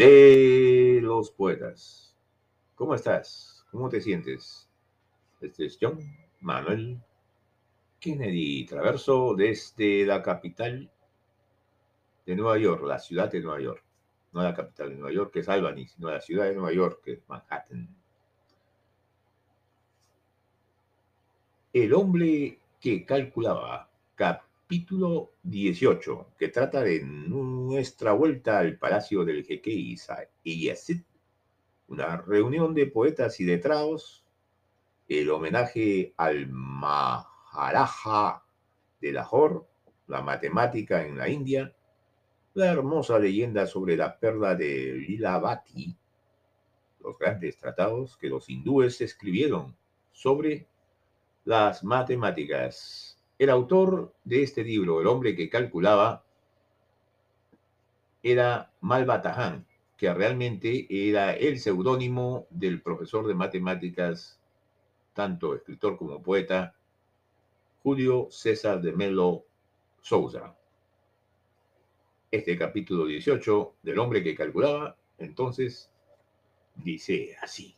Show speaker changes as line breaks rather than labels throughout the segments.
de los poetas. ¿Cómo estás? ¿Cómo te sientes? Este es John Manuel Kennedy Traverso desde la capital de Nueva York, la ciudad de Nueva York. No la capital de Nueva York, que es Albany, sino la ciudad de Nueva York, que es Manhattan. El hombre que calculaba, capítulo 18, que trata de nuestra vuelta al palacio del jeque Yazid, una reunión de poetas y letrados, el homenaje al Ma Haraja de Lahore, la matemática en la India, la hermosa leyenda sobre la perla de Lilavati, los grandes tratados que los hindúes escribieron sobre las matemáticas. El autor de este libro, el hombre que calculaba, era Malbatahan, que realmente era el seudónimo del profesor de matemáticas, tanto escritor como poeta, Julio César de Melo Souza. Este capítulo 18 del hombre que calculaba, entonces, dice así.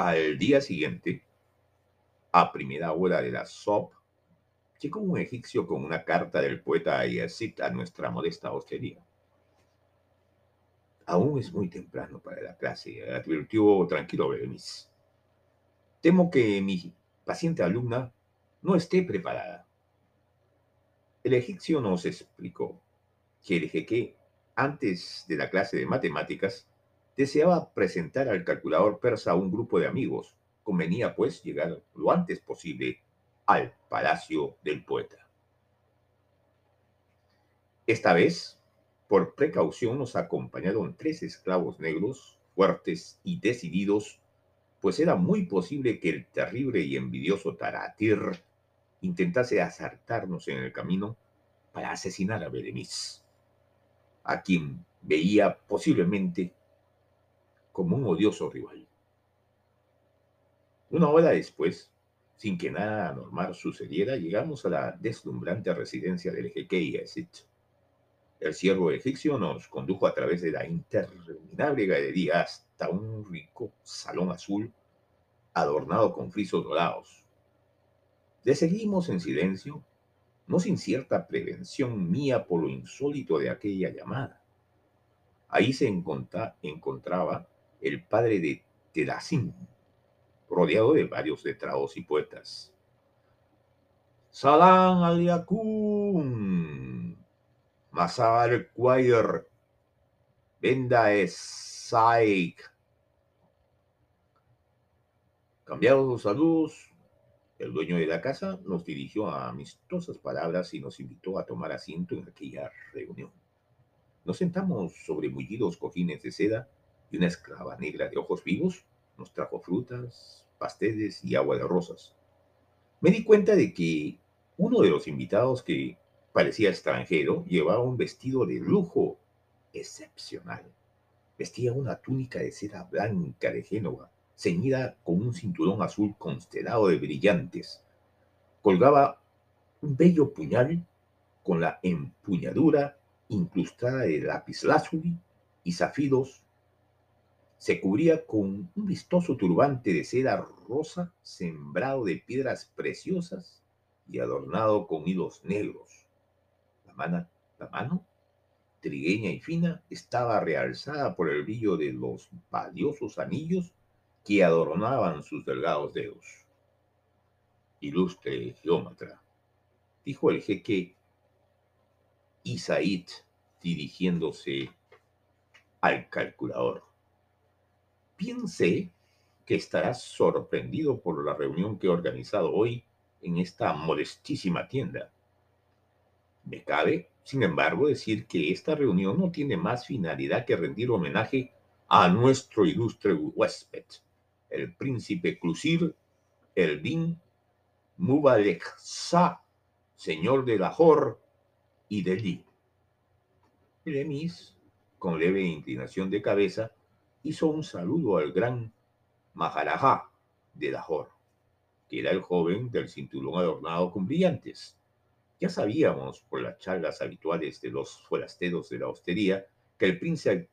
Al día siguiente, a primera hora de la SOP, llegó un egipcio con una carta del poeta Yazid a nuestra modesta hostería. Aún es muy temprano para la clase, advirtió tranquilo Berenice. Temo que mi paciente alumna no esté preparada. El egipcio nos explicó que el jeque, antes de la clase de matemáticas, deseaba presentar al calculador persa a un grupo de amigos. Convenía, pues, llegar lo antes posible al palacio del poeta. Esta vez, por precaución, nos acompañaron tres esclavos negros, fuertes y decididos, pues era muy posible que el terrible y envidioso Taratir intentase asaltarnos en el camino para asesinar a Berenice, a quien veía posiblemente como un odioso rival. Una hora después, sin que nada anormal sucediera, llegamos a la deslumbrante residencia del jeque. El siervo egipcio nos condujo a través de la interminable galería hasta un rico salón azul adornado con frisos dorados. Le seguimos en silencio, no sin cierta prevención mía por lo insólito de aquella llamada. Ahí se encontraba el padre de Tedacín, rodeado de varios letrados y poetas. Salam aliakum, Masar Quayer, Benda Saik. Cambiados los saludos, el dueño de la casa nos dirigió a amistosas palabras y nos invitó a tomar asiento en aquella reunión. Nos sentamos sobre mullidos cojines de seda y una esclava negra de ojos vivos nos trajo frutas, pasteles y agua de rosas. Me di cuenta de que uno de los invitados que parecía extranjero llevaba un vestido de lujo excepcional. Vestía una túnica de seda blanca de Génova, ceñida con un cinturón azul constelado de brillantes. Colgaba un bello puñal con la empuñadura incrustada de lapislázuli y zafiros se cubría con un vistoso turbante de seda rosa sembrado de piedras preciosas y adornado con hilos negros. La, mano, la mano, trigueña y fina, estaba realzada por el brillo de los valiosos anillos que adornaban sus delgados dedos. Ilustre geómetra, dijo el jeque y Said dirigiéndose al calculador. Piense que estarás sorprendido por la reunión que he organizado hoy en esta modestísima tienda. Me cabe, sin embargo, decir que esta reunión no tiene más finalidad que rendir homenaje a nuestro ilustre huésped, el príncipe Clusir Elvin Mubarak señor de Lahore y Delhi. Lemis, con leve inclinación de cabeza, hizo un saludo al gran Maharaja de Lahore, que era el joven del cinturón adornado con brillantes. Ya sabíamos por las charlas habituales de los forasteros de la hostería que el príncipe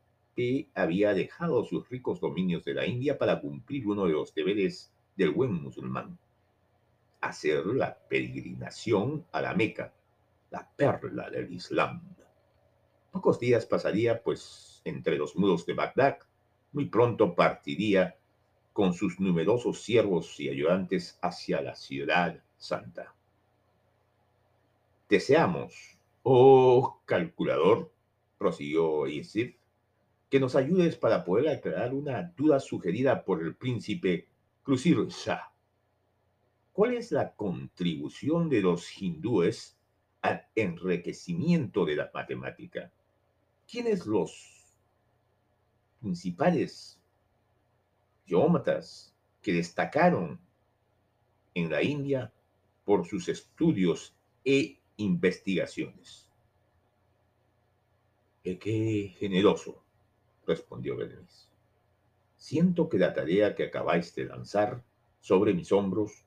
había dejado sus ricos dominios de la India para cumplir uno de los deberes del buen musulmán, hacer la peregrinación a la Meca, la perla del Islam. Pocos días pasaría, pues, entre los muros de Bagdad, muy pronto partiría con sus numerosos siervos y ayudantes hacia la ciudad santa. Deseamos, oh calculador, prosiguió Yusuf, que nos ayudes para poder aclarar una duda sugerida por el príncipe Krusir Shah. ¿Cuál es la contribución de los hindúes al enriquecimiento de la matemática? ¿Quiénes los principales geómetras que destacaron en la India por sus estudios e investigaciones. Eh, ¡Qué generoso! respondió Berenice. Siento que la tarea que acabáis de lanzar sobre mis hombros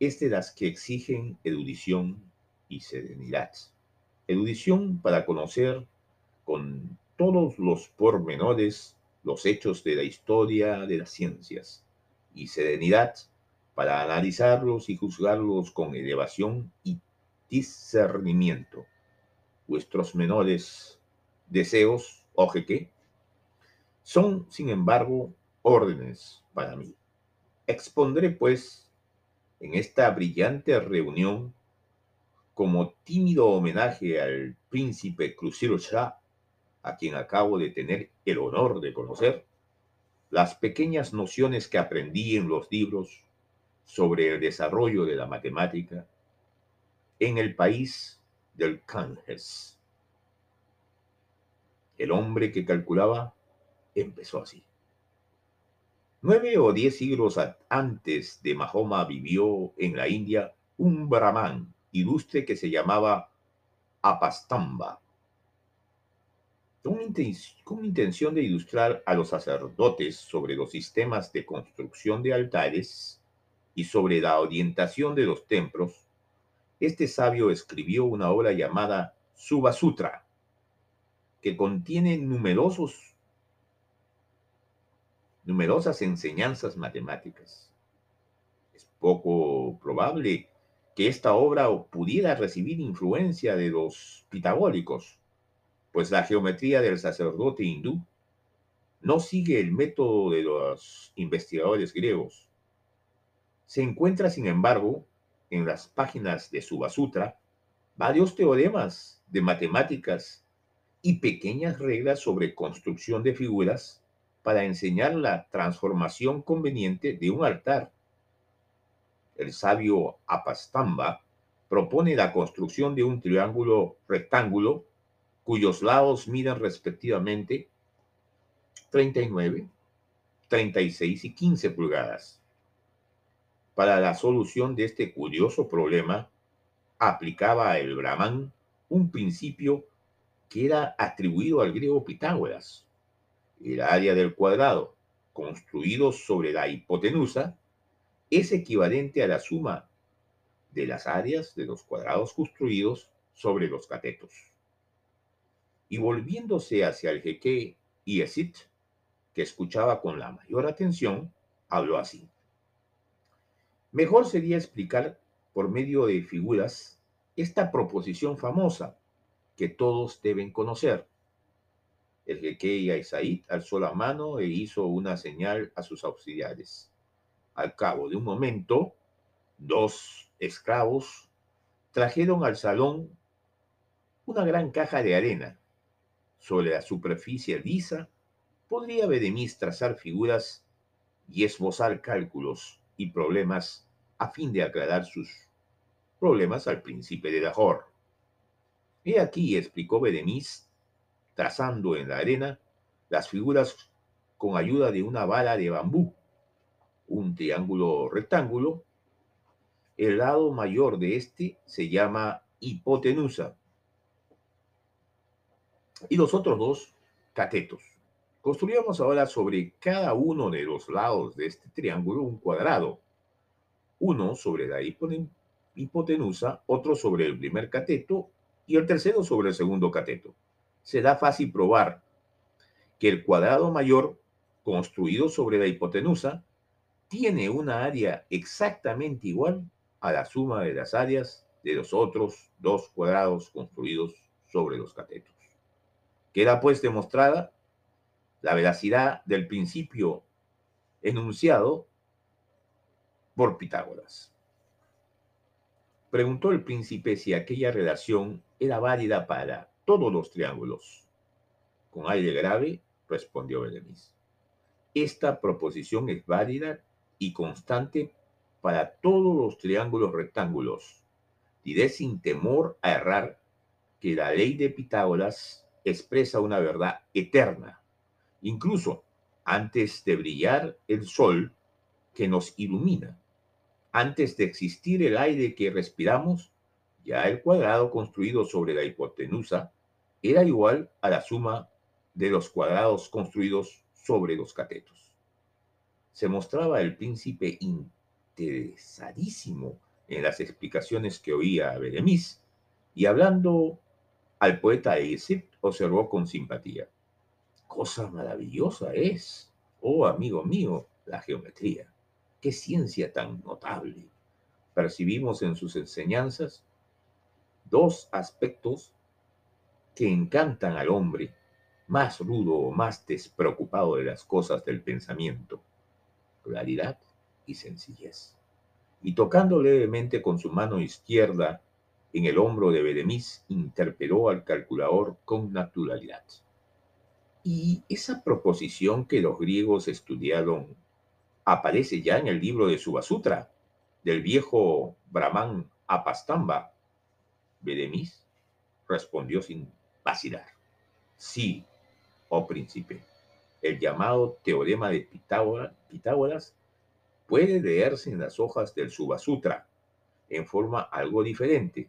es de las que exigen erudición y serenidad. Erudición para conocer con todos los pormenores los hechos de la historia de las ciencias y serenidad para analizarlos y juzgarlos con elevación y discernimiento. Vuestros menores deseos, oje que, son, sin embargo, órdenes para mí. Expondré, pues, en esta brillante reunión, como tímido homenaje al príncipe Shah, a quien acabo de tener el honor de conocer, las pequeñas nociones que aprendí en los libros sobre el desarrollo de la matemática en el país del Ganges. El hombre que calculaba empezó así. Nueve o diez siglos antes de Mahoma vivió en la India un brahman ilustre que se llamaba Apastamba con, intención de ilustrar a los sacerdotes sobre los sistemas de construcción de altares y sobre la orientación de los templos, este sabio escribió una obra llamada Subasutra, que contiene numerosos, numerosas enseñanzas matemáticas. Es poco probable que esta obra pudiera recibir influencia de los pitagóricos, pues la geometría del sacerdote hindú no sigue el método de los investigadores griegos. Se encuentra, sin embargo, en las páginas de Subasutra varios teoremas de matemáticas y pequeñas reglas sobre construcción de figuras para enseñar la transformación conveniente de un altar. El sabio Apastamba propone la construcción de un triángulo rectángulo cuyos lados miden respectivamente 39, 36 y 15 pulgadas. Para la solución de este curioso problema, aplicaba el Brahman un principio que era atribuido al griego Pitágoras. El área del cuadrado, construido sobre la hipotenusa, es equivalente a la suma de las áreas de los cuadrados construidos sobre los catetos y volviéndose hacia el jeque Yesit, que escuchaba con la mayor atención, habló así. Mejor sería explicar por medio de figuras esta proposición famosa que todos deben conocer. El jeque Yaisaid alzó la mano e hizo una señal a sus auxiliares. Al cabo de un momento, dos esclavos trajeron al salón una gran caja de arena. Sobre la superficie lisa podría Bedemis trazar figuras y esbozar cálculos y problemas a fin de aclarar sus problemas al príncipe de Lahore. He aquí, explicó Bedemis, trazando en la arena las figuras con ayuda de una bala de bambú, un triángulo rectángulo. El lado mayor de este se llama hipotenusa y los otros dos catetos. Construyamos ahora sobre cada uno de los lados de este triángulo un cuadrado, uno sobre la hipotenusa, otro sobre el primer cateto y el tercero sobre el segundo cateto. Será fácil probar que el cuadrado mayor construido sobre la hipotenusa tiene una área exactamente igual a la suma de las áreas de los otros dos cuadrados construidos sobre los catetos. Queda pues demostrada la veracidad del principio enunciado por Pitágoras. Preguntó el príncipe si aquella relación era válida para todos los triángulos. Con aire grave respondió Berenice. Esta proposición es válida y constante para todos los triángulos rectángulos. Diré sin temor a errar que la ley de Pitágoras expresa una verdad eterna. Incluso antes de brillar el sol que nos ilumina, antes de existir el aire que respiramos, ya el cuadrado construido sobre la hipotenusa era igual a la suma de los cuadrados construidos sobre los catetos. Se mostraba el príncipe interesadísimo en las explicaciones que oía a Beremis y hablando al poeta observó con simpatía. Cosa maravillosa es, oh amigo mío, la geometría. Qué ciencia tan notable. Percibimos en sus enseñanzas dos aspectos que encantan al hombre más rudo o más despreocupado de las cosas del pensamiento, claridad y sencillez. Y tocando levemente con su mano izquierda en el hombro de Beremis, interpeló al calculador con naturalidad. Y esa proposición que los griegos estudiaron aparece ya en el libro de Subasutra, del viejo Brahman Apastamba. Beremis respondió sin vacilar. Sí, oh príncipe, el llamado teorema de Pitágoras puede leerse en las hojas del Subasutra en forma algo diferente,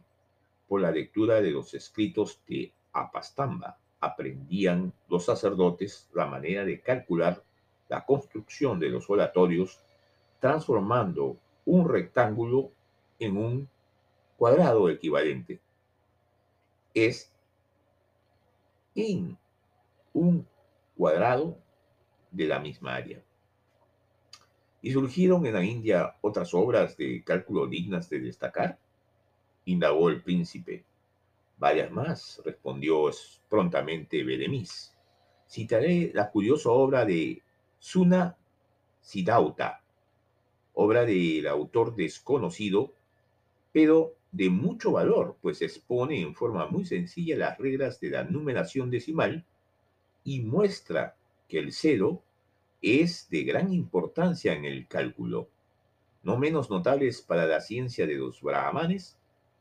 por la lectura de los escritos de Apastamba. Aprendían los sacerdotes la manera de calcular la construcción de los oratorios transformando un rectángulo en un cuadrado equivalente. Es en un cuadrado de la misma área. ¿Y surgieron en la India otras obras de cálculo dignas de destacar? Indagó el príncipe. Varias más, respondió prontamente Beremis. Citaré la curiosa obra de Suna Siddhauta, obra del autor desconocido, pero de mucho valor, pues expone en forma muy sencilla las reglas de la numeración decimal y muestra que el cero es de gran importancia en el cálculo. No menos notables para la ciencia de los brahmanes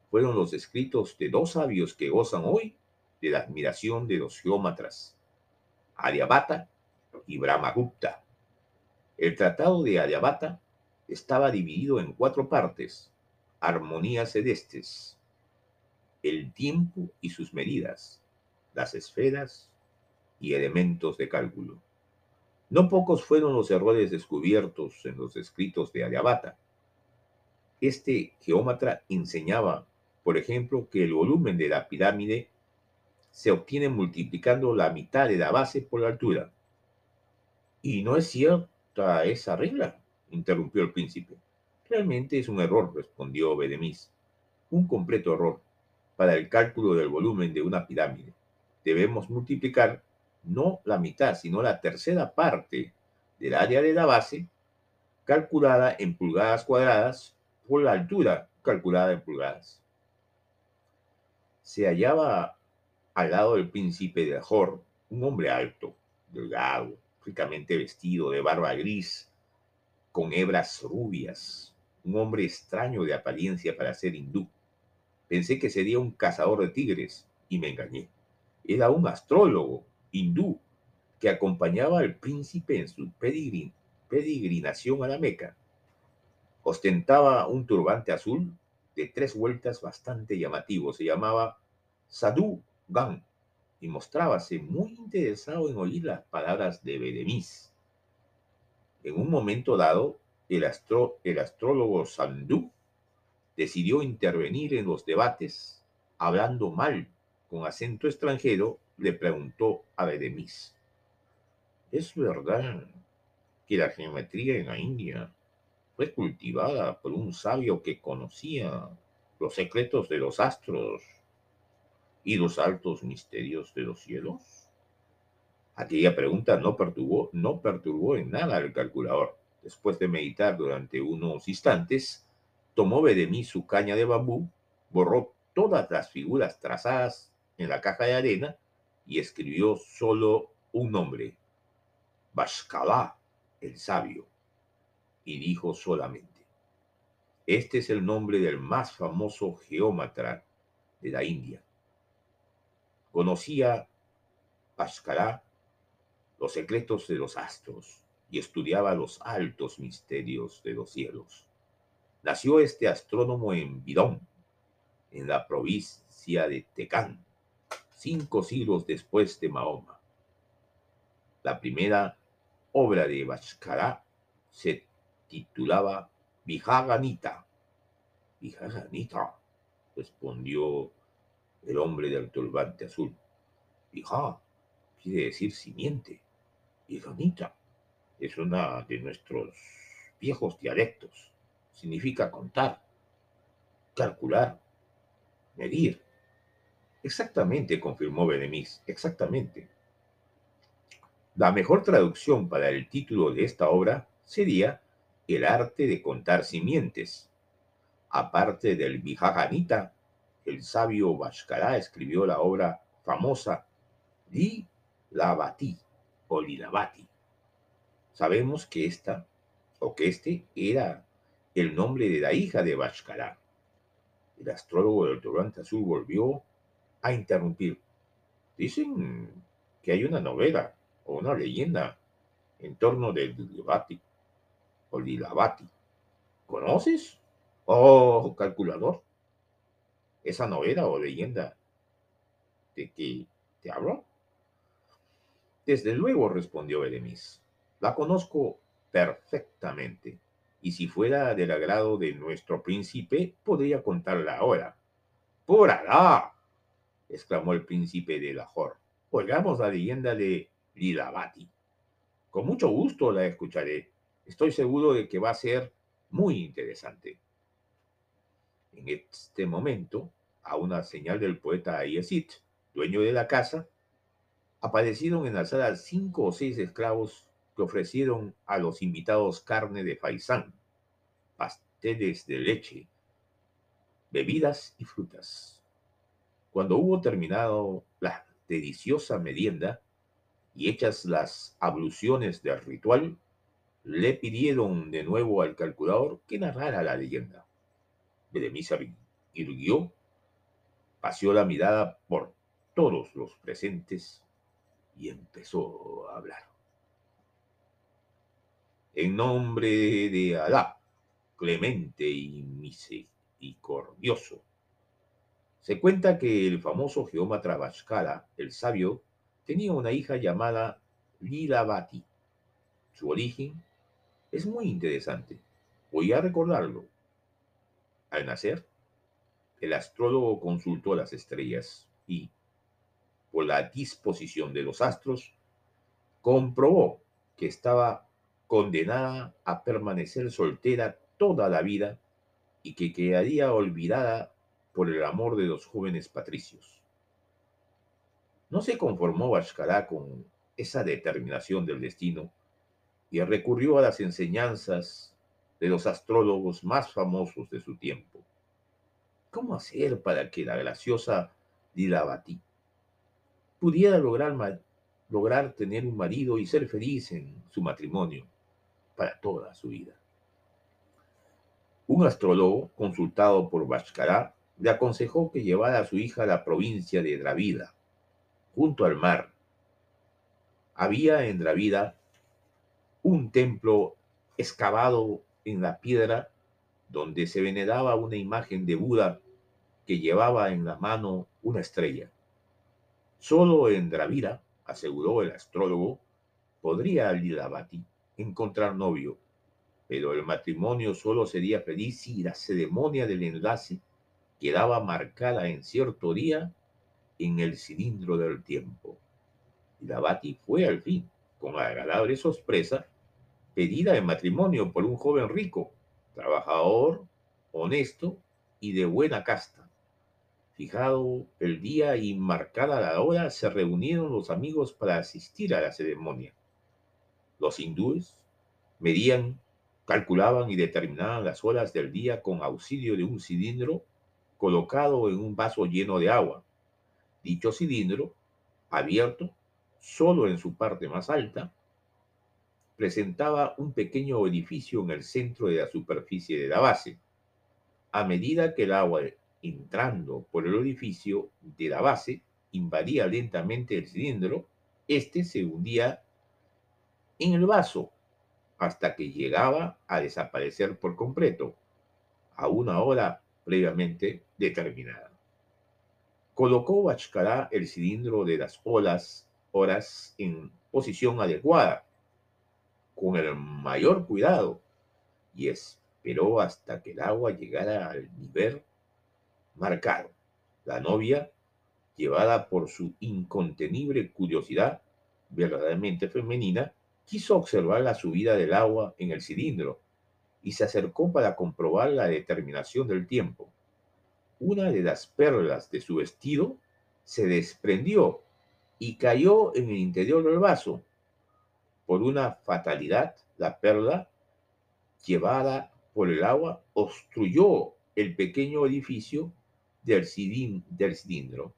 fueron los escritos de dos sabios que gozan hoy de la admiración de los geómatras, Aryabhata y Brahmagupta. El tratado de Aryabhata estaba dividido en cuatro partes, armonías celestes, el tiempo y sus medidas, las esferas y elementos de cálculo. No pocos fueron los errores descubiertos en los escritos de Aryabhata. Este geómatra enseñaba por ejemplo, que el volumen de la pirámide se obtiene multiplicando la mitad de la base por la altura. Y no es cierta esa regla, interrumpió el príncipe. Realmente es un error, respondió Bedemis. Un completo error para el cálculo del volumen de una pirámide. Debemos multiplicar no la mitad, sino la tercera parte del área de la base, calculada en pulgadas cuadradas, por la altura calculada en pulgadas se hallaba al lado del príncipe de Ahor, un hombre alto, delgado, ricamente vestido, de barba gris, con hebras rubias, un hombre extraño de apariencia para ser hindú. Pensé que sería un cazador de tigres y me engañé. Era un astrólogo hindú que acompañaba al príncipe en su peregrinación a la Meca. Ostentaba un turbante azul de tres vueltas bastante llamativo. Se llamaba Sadhu Gan y mostrábase muy interesado en oír las palabras de Bedemis. En un momento dado, el, el astrólogo Sandú decidió intervenir en los debates, hablando mal con acento extranjero, le preguntó a Bedemis. ¿Es verdad que la geometría en la India fue cultivada por un sabio que conocía los secretos de los astros y los altos misterios de los cielos? Aquella pregunta no perturbó, no perturbó en nada al calculador. Después de meditar durante unos instantes, tomó de mí su caña de bambú, borró todas las figuras trazadas en la caja de arena y escribió solo un nombre, Bashkala, el sabio, y dijo solamente, este es el nombre del más famoso geómatra de la India Conocía Pascalá los secretos de los astros y estudiaba los altos misterios de los cielos. Nació este astrónomo en Bidón, en la provincia de Tecán, cinco siglos después de Mahoma. La primera obra de Bhaskara se titulaba Vijaganita. Vijaganita, respondió el hombre del turbante azul. Hija, quiere decir simiente. Donita es una de nuestros viejos dialectos. Significa contar, calcular, medir. Exactamente, confirmó Benemis, exactamente. La mejor traducción para el título de esta obra sería El arte de contar simientes. Aparte del Vijaganita, el sabio Bashkara escribió la obra famosa Li Lavati o Lilavati. Sabemos que esta o que este era el nombre de la hija de Bashkara. El astrólogo del turbante azul volvió a interrumpir. Dicen que hay una novela o una leyenda en torno del Lilavati o Lilavati. ¿Conoces? Oh, calculador esa novela o leyenda de que te hablo? Desde luego, respondió Beremis. La conozco perfectamente, y si fuera del agrado de nuestro príncipe, podría contarla ahora. ¡Por Alá! exclamó el príncipe de Lahore. Oigamos la leyenda de Lilavati. Con mucho gusto la escucharé. Estoy seguro de que va a ser muy interesante. En este momento, a una señal del poeta Yesit, dueño de la casa, aparecieron en la sala cinco o seis esclavos que ofrecieron a los invitados carne de faisán, pasteles de leche, bebidas y frutas. Cuando hubo terminado la deliciosa merienda y hechas las abluciones del ritual, le pidieron de nuevo al calculador que narrara la leyenda. Beremisa irguió paseó la mirada por todos los presentes y empezó a hablar. En nombre de Alá, clemente y misericordioso, se cuenta que el famoso geómatra Bhaskara, el sabio, tenía una hija llamada Lilavati. Su origen es muy interesante. Voy a recordarlo. Al nacer, el astrólogo consultó las estrellas y, por la disposición de los astros, comprobó que estaba condenada a permanecer soltera toda la vida y que quedaría olvidada por el amor de los jóvenes patricios. No se conformó Bashkara con esa determinación del destino y recurrió a las enseñanzas de los astrólogos más famosos de su tiempo. ¿Cómo hacer para que la graciosa Lilavati pudiera lograr, lograr tener un marido y ser feliz en su matrimonio para toda su vida. Un astrólogo, consultado por Bashkara, le aconsejó que llevara a su hija a la provincia de Dravida, junto al mar. Había en Dravida un templo excavado en la piedra donde se veneraba una imagen de Buda que llevaba en la mano una estrella. Solo en Dravida, aseguró el astrólogo, podría Lilavati encontrar novio, pero el matrimonio solo sería feliz si la ceremonia del enlace quedaba marcada en cierto día en el cilindro del tiempo. Lilavati fue al fin, con agradable sorpresa, pedida en matrimonio por un joven rico, trabajador, honesto y de buena casta. Fijado el día y marcada la hora, se reunieron los amigos para asistir a la ceremonia. Los hindúes medían, calculaban y determinaban las horas del día con auxilio de un cilindro colocado en un vaso lleno de agua. Dicho cilindro, abierto solo en su parte más alta, presentaba un pequeño edificio en el centro de la superficie de la base. A medida que el agua entrando por el orificio de la base, invadía lentamente el cilindro, este se hundía en el vaso hasta que llegaba a desaparecer por completo, a una hora previamente determinada. Colocó Bachkará el cilindro de las olas, horas en posición adecuada, con el mayor cuidado, y esperó hasta que el agua llegara al nivel marcado. La novia, llevada por su incontenible curiosidad, verdaderamente femenina, quiso observar la subida del agua en el cilindro y se acercó para comprobar la determinación del tiempo. Una de las perlas de su vestido se desprendió y cayó en el interior del vaso. Por una fatalidad, la perla, llevada por el agua, obstruyó el pequeño edificio del, cilindro,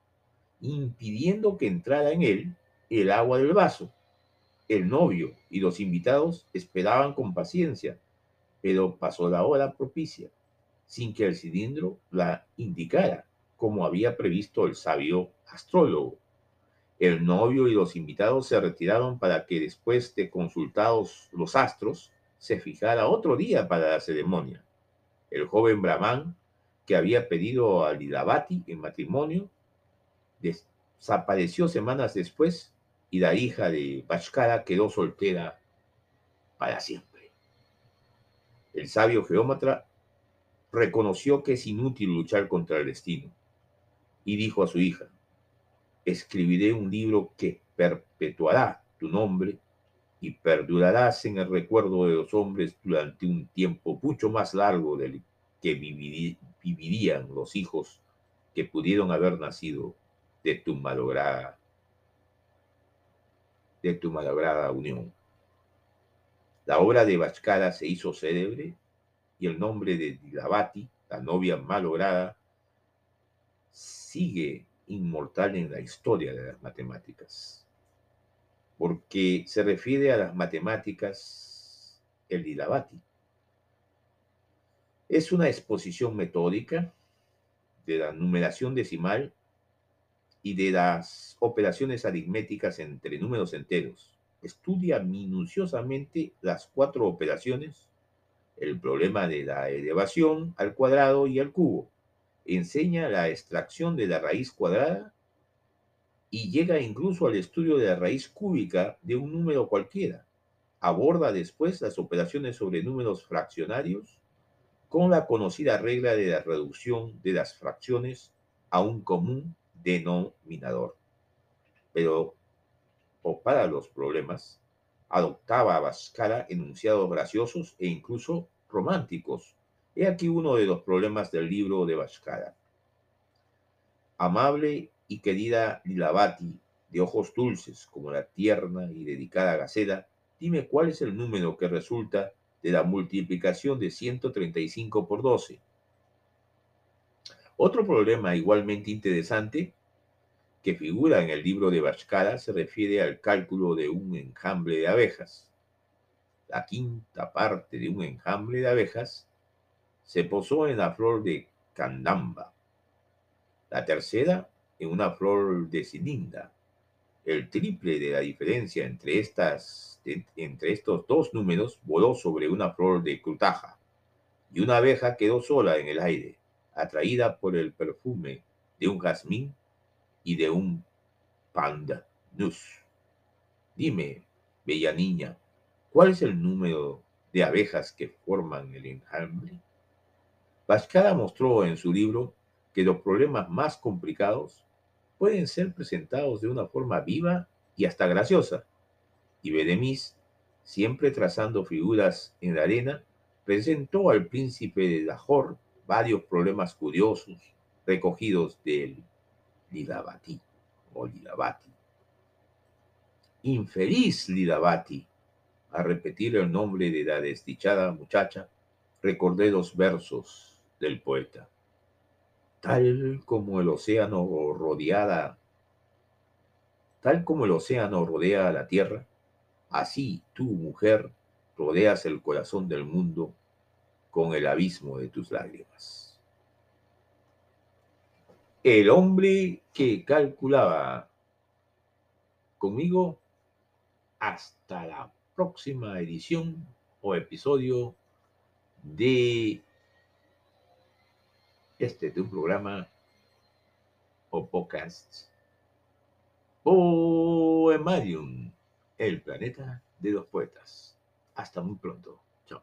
impidiendo que entrara en él el agua del vaso. El novio y los invitados esperaban con paciencia, pero pasó la hora propicia, sin que el cilindro la indicara, como había previsto el sabio astrólogo. El novio y los invitados se retiraron para que después de consultados los astros, se fijara otro día para la ceremonia. El joven Brahman que había pedido a Lilavati en matrimonio, desapareció semanas después y la hija de Bashkara quedó soltera para siempre. El sabio geómatra reconoció que es inútil luchar contra el destino y dijo a su hija, escribiré un libro que perpetuará tu nombre y perdurarás en el recuerdo de los hombres durante un tiempo mucho más largo del que vivirían los hijos que pudieron haber nacido de tu malograda, de tu malograda unión. La obra de Bachkara se hizo célebre y el nombre de Dilavati, la novia malograda, sigue inmortal en la historia de las matemáticas, porque se refiere a las matemáticas el Dilavati es una exposición metódica de la numeración decimal y de las operaciones aritméticas entre números enteros. Estudia minuciosamente las cuatro operaciones, el problema de la elevación al cuadrado y al cubo. Enseña la extracción de la raíz cuadrada y llega incluso al estudio de la raíz cúbica de un número cualquiera. Aborda después las operaciones sobre números fraccionarios con la conocida regla de la reducción de las fracciones a un común denominador. Pero, o para los problemas, adoptaba a enunciados graciosos e incluso románticos. He aquí uno de los problemas del libro de Bascara. Amable y querida Lilavati, de ojos dulces como la tierna y dedicada gacela, dime cuál es el número que resulta de la multiplicación de 135 por 12. Otro problema igualmente interesante que figura en el libro de Bhaskara se refiere al cálculo de un enjambre de abejas. La quinta parte de un enjambre de abejas se posó en la flor de Candamba, la tercera en una flor de Sininda. El triple de la diferencia entre, estas, entre estos dos números voló sobre una flor de Crutaja y una abeja quedó sola en el aire, atraída por el perfume de un jazmín y de un panda nus. Dime, bella niña, ¿cuál es el número de abejas que forman el enjambre? Bhaskara mostró en su libro que los problemas más complicados pueden ser presentados de una forma viva y hasta graciosa. Y Bedemis, siempre trazando figuras en la arena, presentó al príncipe de Lahore varios problemas curiosos recogidos del Lidavati o Lidavati. Infeliz Lidavati, a repetir el nombre de la desdichada muchacha, recordé los versos del poeta. Tal como el océano rodeada, tal como el océano rodea a la tierra, así tú, mujer, rodeas el corazón del mundo con el abismo de tus lágrimas. El hombre que calculaba conmigo hasta la próxima edición o episodio de este tu programa o podcast Poemarium, el planeta de los poetas. Hasta muy pronto. Chao.